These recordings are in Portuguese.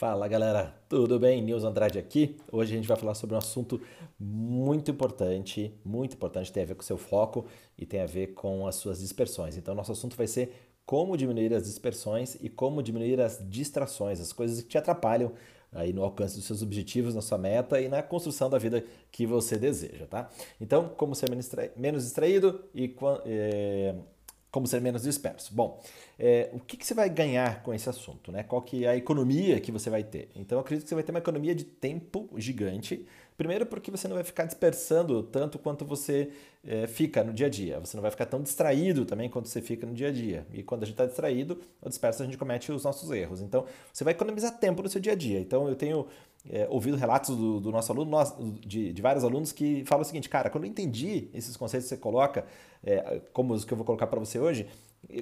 Fala galera, tudo bem? Nils Andrade aqui. Hoje a gente vai falar sobre um assunto muito importante, muito importante, tem a ver com o seu foco e tem a ver com as suas dispersões. Então, nosso assunto vai ser como diminuir as dispersões e como diminuir as distrações, as coisas que te atrapalham aí no alcance dos seus objetivos, na sua meta e na construção da vida que você deseja, tá? Então, como ser menos distraído e é, como ser menos disperso. Bom, é, o que, que, você vai ganhar com esse assunto? Né? Qual que é a economia que você vai ter? Então, eu acredito que você vai ter uma economia de tempo gigante. Primeiro porque você não vai ficar dispersando tanto quanto você é, fica no dia a dia. Você não vai ficar tão distraído também quanto você fica no dia a dia. E quando a gente está distraído ou disperso, a gente comete os nossos erros. Então, você vai economizar tempo no seu dia a dia. Então, eu tenho é, ouvido relatos do, do nosso aluno, nós, de, de, vários alunos que falam o seguinte, cara, quando eu entendi esses conceitos que você coloca, é, como os que eu vou colocar para você hoje,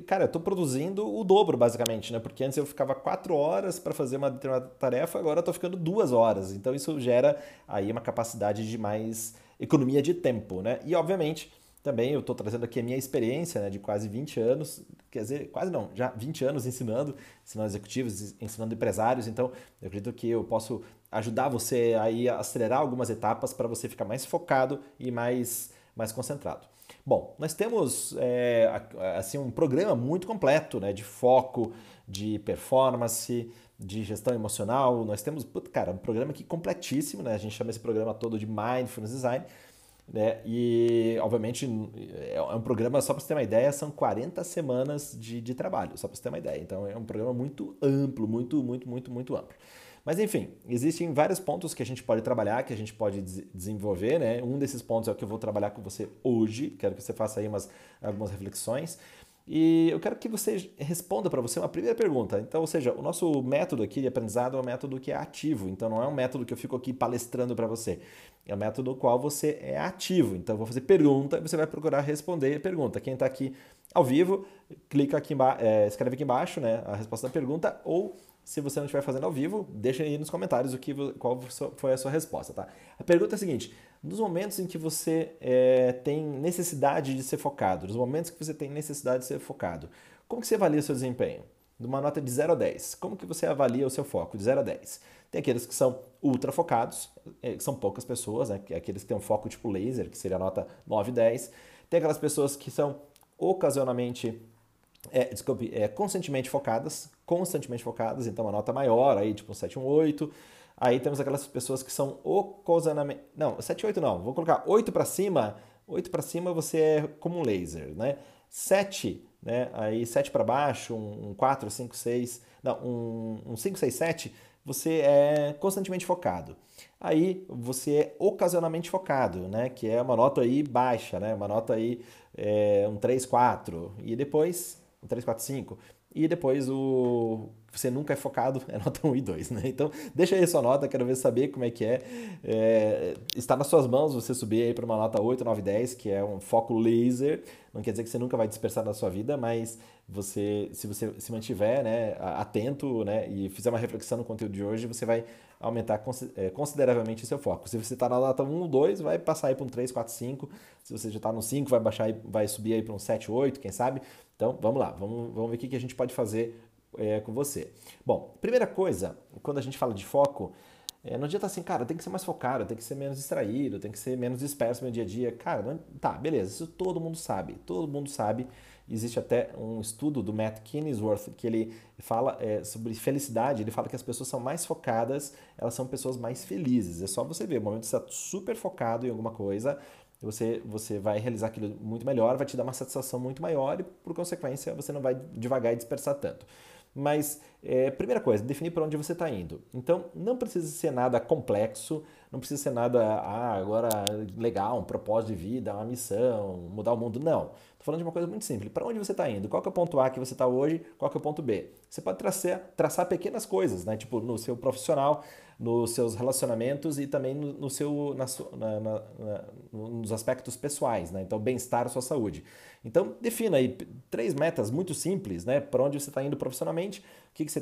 cara, eu estou produzindo o dobro, basicamente, né? Porque antes eu ficava quatro horas para fazer uma determinada tarefa, agora eu estou ficando duas horas. Então isso gera aí uma capacidade de mais economia de tempo, né? E obviamente também eu estou trazendo aqui a minha experiência né, de quase 20 anos, quer dizer, quase não, já 20 anos ensinando, ensinando executivos, ensinando empresários, então eu acredito que eu posso ajudar você aí a acelerar algumas etapas para você ficar mais focado e mais, mais concentrado. Bom, nós temos é, assim um programa muito completo né, de foco, de performance, de gestão emocional. Nós temos, cara, um programa aqui completíssimo, né? A gente chama esse programa todo de Mindfulness Design. Né? E, obviamente, é um programa, só para você ter uma ideia, são 40 semanas de, de trabalho, só para você ter uma ideia. Então, é um programa muito amplo, muito, muito, muito, muito amplo. Mas enfim, existem vários pontos que a gente pode trabalhar, que a gente pode desenvolver, né? Um desses pontos é o que eu vou trabalhar com você hoje, quero que você faça aí umas, algumas reflexões. E eu quero que você responda para você uma primeira pergunta. Então, ou seja, o nosso método aqui de aprendizado é um método que é ativo. Então, não é um método que eu fico aqui palestrando para você. É um método no qual você é ativo. Então, eu vou fazer pergunta e você vai procurar responder a pergunta. Quem está aqui ao vivo, clica aqui, é, escreve aqui embaixo né, a resposta da pergunta ou se você não estiver fazendo ao vivo, deixa aí nos comentários o que, qual foi a sua resposta, tá? A pergunta é a seguinte: nos momentos em que você é, tem necessidade de ser focado, nos momentos que você tem necessidade de ser focado, como que você avalia o seu desempenho? Numa nota de 0 a 10, como que você avalia o seu foco de 0 a 10? Tem aqueles que são ultra focados, é, que são poucas pessoas, né? aqueles que têm um foco tipo laser, que seria a nota 9 e 10. Tem aquelas pessoas que são ocasionalmente é, desculpe, é, constantemente focadas, constantemente focadas, então uma nota maior, aí tipo um 7, um 8. Aí temos aquelas pessoas que são ocasionalmente. Não, 7, 8 não, vou colocar 8 para cima. 8 para cima você é como um laser, né? 7, né? Aí 7 para baixo, um, um 4, 5, 6. Não, um, um 5, 6, 7, você é constantemente focado. Aí você é ocasionalmente focado, né? Que é uma nota aí baixa, né? Uma nota aí é, um 3, 4. E depois 3, 4, 5. E depois o você nunca é focado, é nota 1 e 2, né? Então, deixa aí sua nota, quero ver saber como é que é. é está nas suas mãos você subir aí para uma nota 8, 9, 10, que é um foco laser. Não quer dizer que você nunca vai dispersar na sua vida, mas você, se você se mantiver né, atento né, e fizer uma reflexão no conteúdo de hoje, você vai aumentar é, consideravelmente seu foco. Se você está na nota 1 ou 2, vai passar aí para um 3, 4, 5. Se você já está no 5, vai baixar, vai subir aí para um 7, 8, quem sabe. Então, vamos lá, vamos, vamos ver o que a gente pode fazer é, com você. Bom, primeira coisa, quando a gente fala de foco, é, não adianta assim, cara, tem que ser mais focado, tem que ser menos distraído, tem que ser menos disperso no dia a dia. Cara, não, tá, beleza, isso todo mundo sabe, todo mundo sabe. Existe até um estudo do Matt Kinsworth que ele fala é, sobre felicidade. Ele fala que as pessoas são mais focadas, elas são pessoas mais felizes. É só você ver, o momento que você está super focado em alguma coisa, você, você vai realizar aquilo muito melhor, vai te dar uma satisfação muito maior e, por consequência, você não vai devagar e dispersar tanto. Mas, é, primeira coisa, definir para onde você está indo. Então, não precisa ser nada complexo, não precisa ser nada, ah, agora legal, um propósito de vida, uma missão, mudar o mundo. Não. Estou falando de uma coisa muito simples. Para onde você está indo? Qual é o ponto A que você está hoje? Qual é o ponto B? Você pode traçar, traçar pequenas coisas, né? Tipo, no seu profissional, nos seus relacionamentos e também no, no seu, na, na, na, nos aspectos pessoais, né? Então, bem-estar, sua saúde. Então, defina aí três metas muito simples, né? Para onde você está indo profissionalmente, o que, que você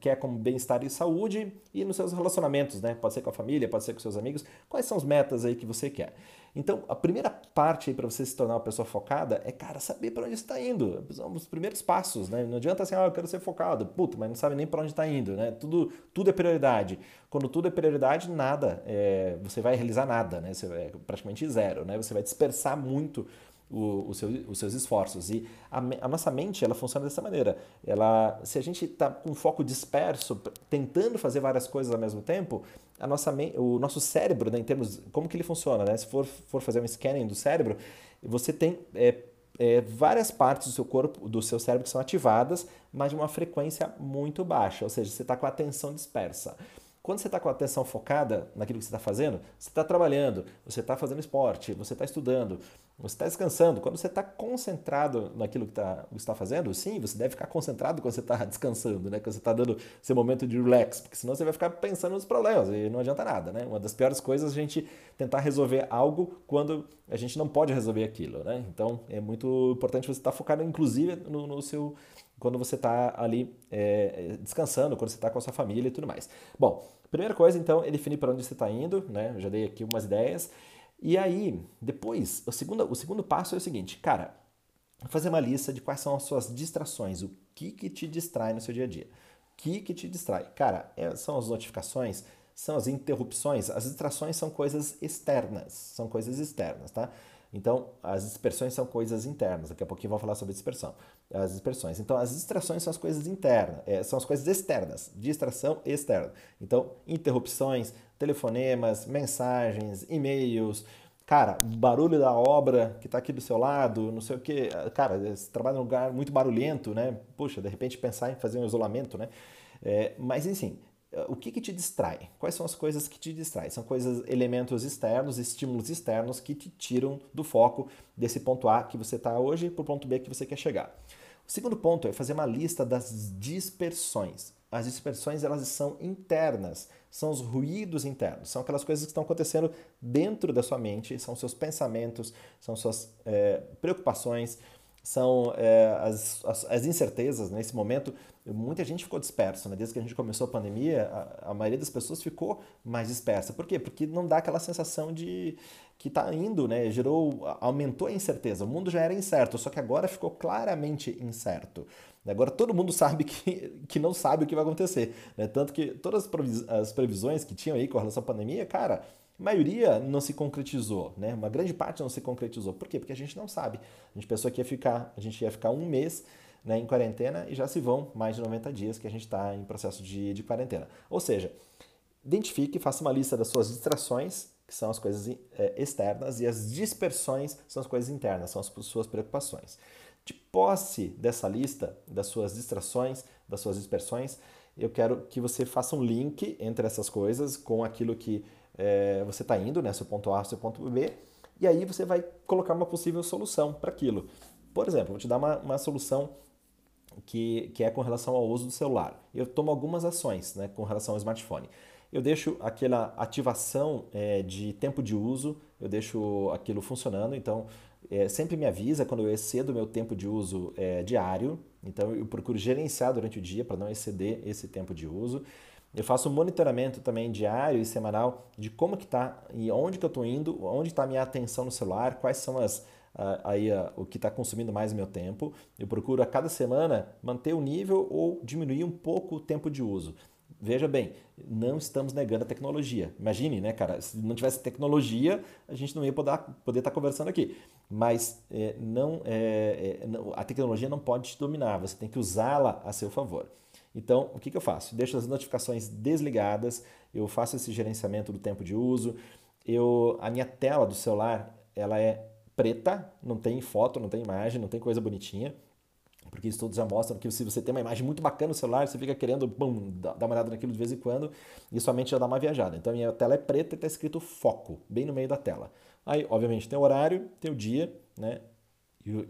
quer como bem-estar e saúde e nos seus relacionamentos, né? Pode ser com a família, pode ser com seus amigos. Quais são as metas aí que você quer? Então, a primeira parte para você se tornar uma pessoa focada é, cara, saber para onde está indo. São os primeiros passos, né? Não adianta assim, ah, eu quero ser focado. Puta, mas não sabe nem para onde está indo, né? Tudo, tudo é prioridade. Quando tudo é prioridade, nada, é, você vai realizar nada, né? Você é praticamente zero, né? Você vai dispersar muito o, o seu, os seus esforços. E a, a, nossa mente, ela funciona dessa maneira. Ela, se a gente está com foco disperso, tentando fazer várias coisas ao mesmo tempo, a nossa, o nosso cérebro, né, em termos, como que ele funciona, né? Se for, for fazer um scanning do cérebro, você tem é, é, várias partes do seu corpo, do seu cérebro que são ativadas, mas de uma frequência muito baixa, ou seja, você está com a atenção dispersa. Quando você está com a atenção focada naquilo que você está fazendo, você está trabalhando, você está fazendo esporte, você está estudando, você está descansando. Quando você está concentrado naquilo que tá, você está fazendo, sim, você deve ficar concentrado quando você está descansando, né? quando você está dando seu momento de relax, porque senão você vai ficar pensando nos problemas e não adianta nada. Né? Uma das piores coisas é a gente tentar resolver algo quando a gente não pode resolver aquilo. Né? Então é muito importante você estar tá focado, inclusive, no, no seu quando você está ali é, descansando, quando você está com a sua família e tudo mais. Bom, primeira coisa, então, é definir para onde você está indo, né? Eu já dei aqui umas ideias. E aí, depois, o segundo, o segundo passo é o seguinte, cara, fazer uma lista de quais são as suas distrações, o que, que te distrai no seu dia a dia. O que, que te distrai? Cara, é, são as notificações, são as interrupções, as distrações são coisas externas, são coisas externas, tá? Então, as dispersões são coisas internas. Daqui a pouquinho vou falar sobre dispersão. As dispersões. Então, as distrações são as coisas internas, é, são as coisas externas. Distração externa. Então, interrupções, telefonemas, mensagens, e-mails. Cara, barulho da obra que está aqui do seu lado, não sei o quê. Cara, você trabalha num lugar muito barulhento, né? Puxa, de repente pensar em fazer um isolamento, né? É, mas, enfim, o que, que te distrai? Quais são as coisas que te distraem? São coisas, elementos externos, estímulos externos que te tiram do foco desse ponto A que você está hoje para o ponto B que você quer chegar. O segundo ponto é fazer uma lista das dispersões. As dispersões elas são internas, são os ruídos internos, são aquelas coisas que estão acontecendo dentro da sua mente, são seus pensamentos, são suas é, preocupações, são é, as, as, as, incertezas. Nesse momento, muita gente ficou dispersa. Né? Desde que a gente começou a pandemia, a, a, maioria das pessoas ficou mais dispersa. Por quê? Porque não dá aquela sensação de que está indo, né? gerou, aumentou a incerteza. O mundo já era incerto, só que agora ficou claramente incerto. Agora todo mundo sabe que, que não sabe o que vai acontecer. Né? Tanto que todas as previsões que tinham aí com relação à pandemia, cara, a maioria não se concretizou, né? Uma grande parte não se concretizou. Por quê? Porque a gente não sabe. A gente pensou que ia ficar, a gente ia ficar um mês né, em quarentena e já se vão mais de 90 dias que a gente está em processo de, de quarentena. Ou seja, identifique, faça uma lista das suas distrações, que são as coisas é, externas, e as dispersões são as coisas internas, são as suas preocupações. De posse dessa lista, das suas distrações, das suas dispersões, eu quero que você faça um link entre essas coisas com aquilo que é, você está indo, né, seu ponto A, seu ponto B, e aí você vai colocar uma possível solução para aquilo. Por exemplo, vou te dar uma, uma solução que, que é com relação ao uso do celular. Eu tomo algumas ações né, com relação ao smartphone. Eu deixo aquela ativação é, de tempo de uso, eu deixo aquilo funcionando, então é, sempre me avisa quando eu excedo meu tempo de uso é, diário, então eu procuro gerenciar durante o dia para não exceder esse tempo de uso. Eu faço um monitoramento também diário e semanal de como que está e onde que eu estou indo, onde está a minha atenção no celular, quais são as aí o que está consumindo mais meu tempo. Eu procuro a cada semana manter o nível ou diminuir um pouco o tempo de uso. Veja bem, não estamos negando a tecnologia. Imagine, né, cara? Se não tivesse tecnologia, a gente não ia poder, poder estar tá conversando aqui. Mas é, não, é, é, a tecnologia não pode te dominar, você tem que usá-la a seu favor. Então, o que, que eu faço? Deixo as notificações desligadas, eu faço esse gerenciamento do tempo de uso, eu, a minha tela do celular ela é preta, não tem foto, não tem imagem, não tem coisa bonitinha, porque estudos já mostram que se você tem uma imagem muito bacana no celular, você fica querendo bum, dar uma olhada naquilo de vez em quando e sua mente já dá uma viajada. Então, a minha tela é preta e está escrito foco, bem no meio da tela. Aí, obviamente, tem o horário, tem o dia, né?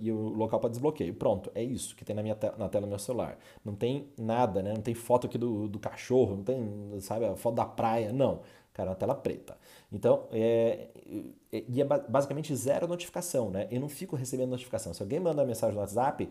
E o, local para desbloqueio. Pronto, é isso que tem na minha te na tela do meu celular. Não tem nada, né? Não tem foto aqui do, do cachorro, não tem, sabe, a foto da praia, não. Cara, é uma tela preta. Então, é, é, e é basicamente zero notificação, né? Eu não fico recebendo notificação. Se alguém manda uma mensagem no WhatsApp,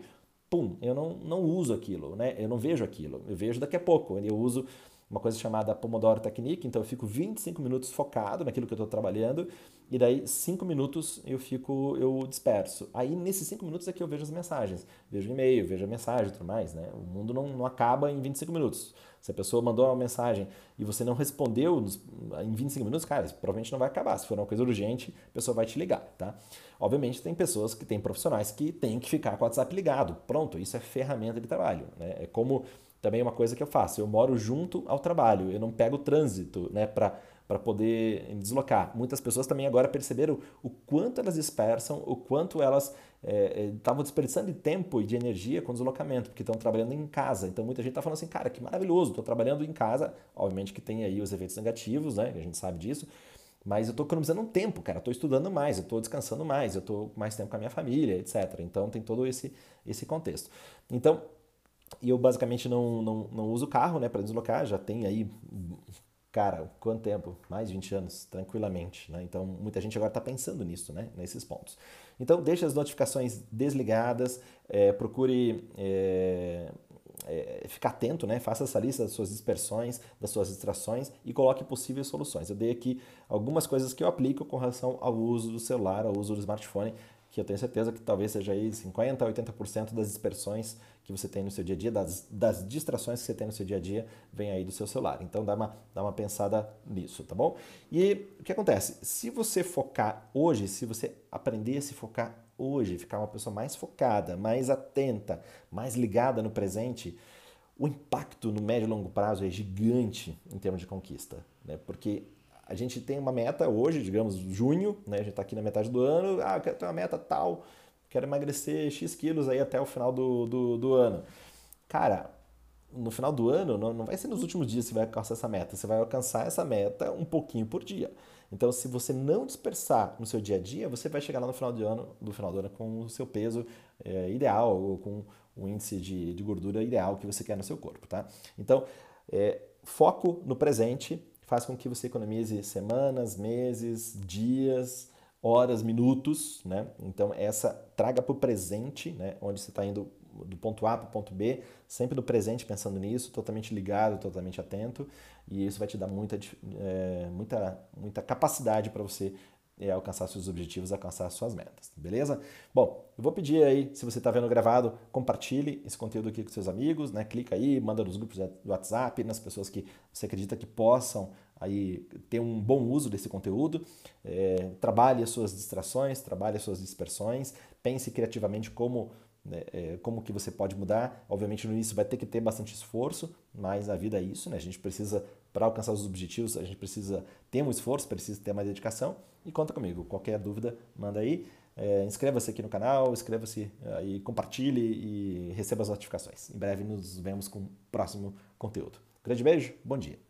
pum, eu não, não uso aquilo, né? Eu não vejo aquilo, eu vejo daqui a pouco. Eu uso uma coisa chamada Pomodoro Technique, então eu fico 25 minutos focado naquilo que eu estou trabalhando e daí 5 minutos eu fico, eu disperso. Aí nesses 5 minutos é que eu vejo as mensagens, vejo o e-mail, vejo a mensagem e tudo mais, né? O mundo não, não acaba em 25 minutos. Se a pessoa mandou uma mensagem e você não respondeu em 25 minutos, cara, provavelmente não vai acabar. Se for uma coisa urgente, a pessoa vai te ligar, tá? Obviamente tem pessoas que têm profissionais que têm que ficar com o WhatsApp ligado. Pronto, isso é ferramenta de trabalho, né? É como também uma coisa que eu faço. Eu moro junto ao trabalho, eu não pego trânsito né, para poder me deslocar. Muitas pessoas também agora perceberam o quanto elas dispersam, o quanto elas estavam é, é desperdiçando de tempo e de energia com deslocamento, porque estão trabalhando em casa. Então muita gente está falando assim, cara, que maravilhoso, estou trabalhando em casa. Obviamente que tem aí os efeitos negativos, né? A gente sabe disso. Mas eu estou economizando um tempo, cara. Estou estudando mais, eu estou descansando mais, eu estou mais tempo com a minha família, etc. Então tem todo esse, esse contexto. Então, e eu basicamente não, não, não uso carro né, para deslocar, já tem aí, cara, quanto tempo? Mais de 20 anos, tranquilamente. Né? Então muita gente agora está pensando nisso, né, nesses pontos. Então deixe as notificações desligadas, é, procure é, é, ficar atento, né? faça essa lista das suas dispersões, das suas distrações e coloque possíveis soluções. Eu dei aqui algumas coisas que eu aplico com relação ao uso do celular, ao uso do smartphone que eu tenho certeza que talvez seja aí 50% a 80% das dispersões que você tem no seu dia a dia, das, das distrações que você tem no seu dia a dia, vem aí do seu celular. Então dá uma, dá uma pensada nisso, tá bom? E o que acontece? Se você focar hoje, se você aprender a se focar hoje, ficar uma pessoa mais focada, mais atenta, mais ligada no presente, o impacto no médio e longo prazo é gigante em termos de conquista, né? Porque a gente tem uma meta hoje, digamos, junho, né? A gente está aqui na metade do ano, ah, eu quero ter uma meta tal, quero emagrecer X quilos aí até o final do, do, do ano. Cara, no final do ano, não, não vai ser nos últimos dias que você vai alcançar essa meta, você vai alcançar essa meta um pouquinho por dia. Então, se você não dispersar no seu dia a dia, você vai chegar lá no final do ano, do final do ano com o seu peso é, ideal, ou com o índice de, de gordura ideal que você quer no seu corpo, tá? Então, é, foco no presente, faz com que você economize semanas, meses, dias, horas, minutos, né? Então essa traga para o presente, né? Onde você está indo do ponto A para o ponto B, sempre no presente pensando nisso, totalmente ligado, totalmente atento, e isso vai te dar muita, é, muita, muita capacidade para você é, alcançar seus objetivos, alcançar suas metas, beleza? Bom, eu vou pedir aí, se você está vendo gravado, compartilhe esse conteúdo aqui com seus amigos, né? Clica aí, manda nos grupos do WhatsApp, nas pessoas que você acredita que possam aí ter um bom uso desse conteúdo. É, trabalhe as suas distrações, trabalhe as suas dispersões, pense criativamente como né, é, como que você pode mudar. Obviamente no início vai ter que ter bastante esforço, mas a vida é isso, né? A gente precisa para alcançar os objetivos, a gente precisa ter um esforço, precisa ter mais dedicação. E conta comigo. Qualquer dúvida, manda aí. É, Inscreva-se aqui no canal, inscreva-se e compartilhe e receba as notificações. Em breve nos vemos com o próximo conteúdo. Grande beijo, bom dia.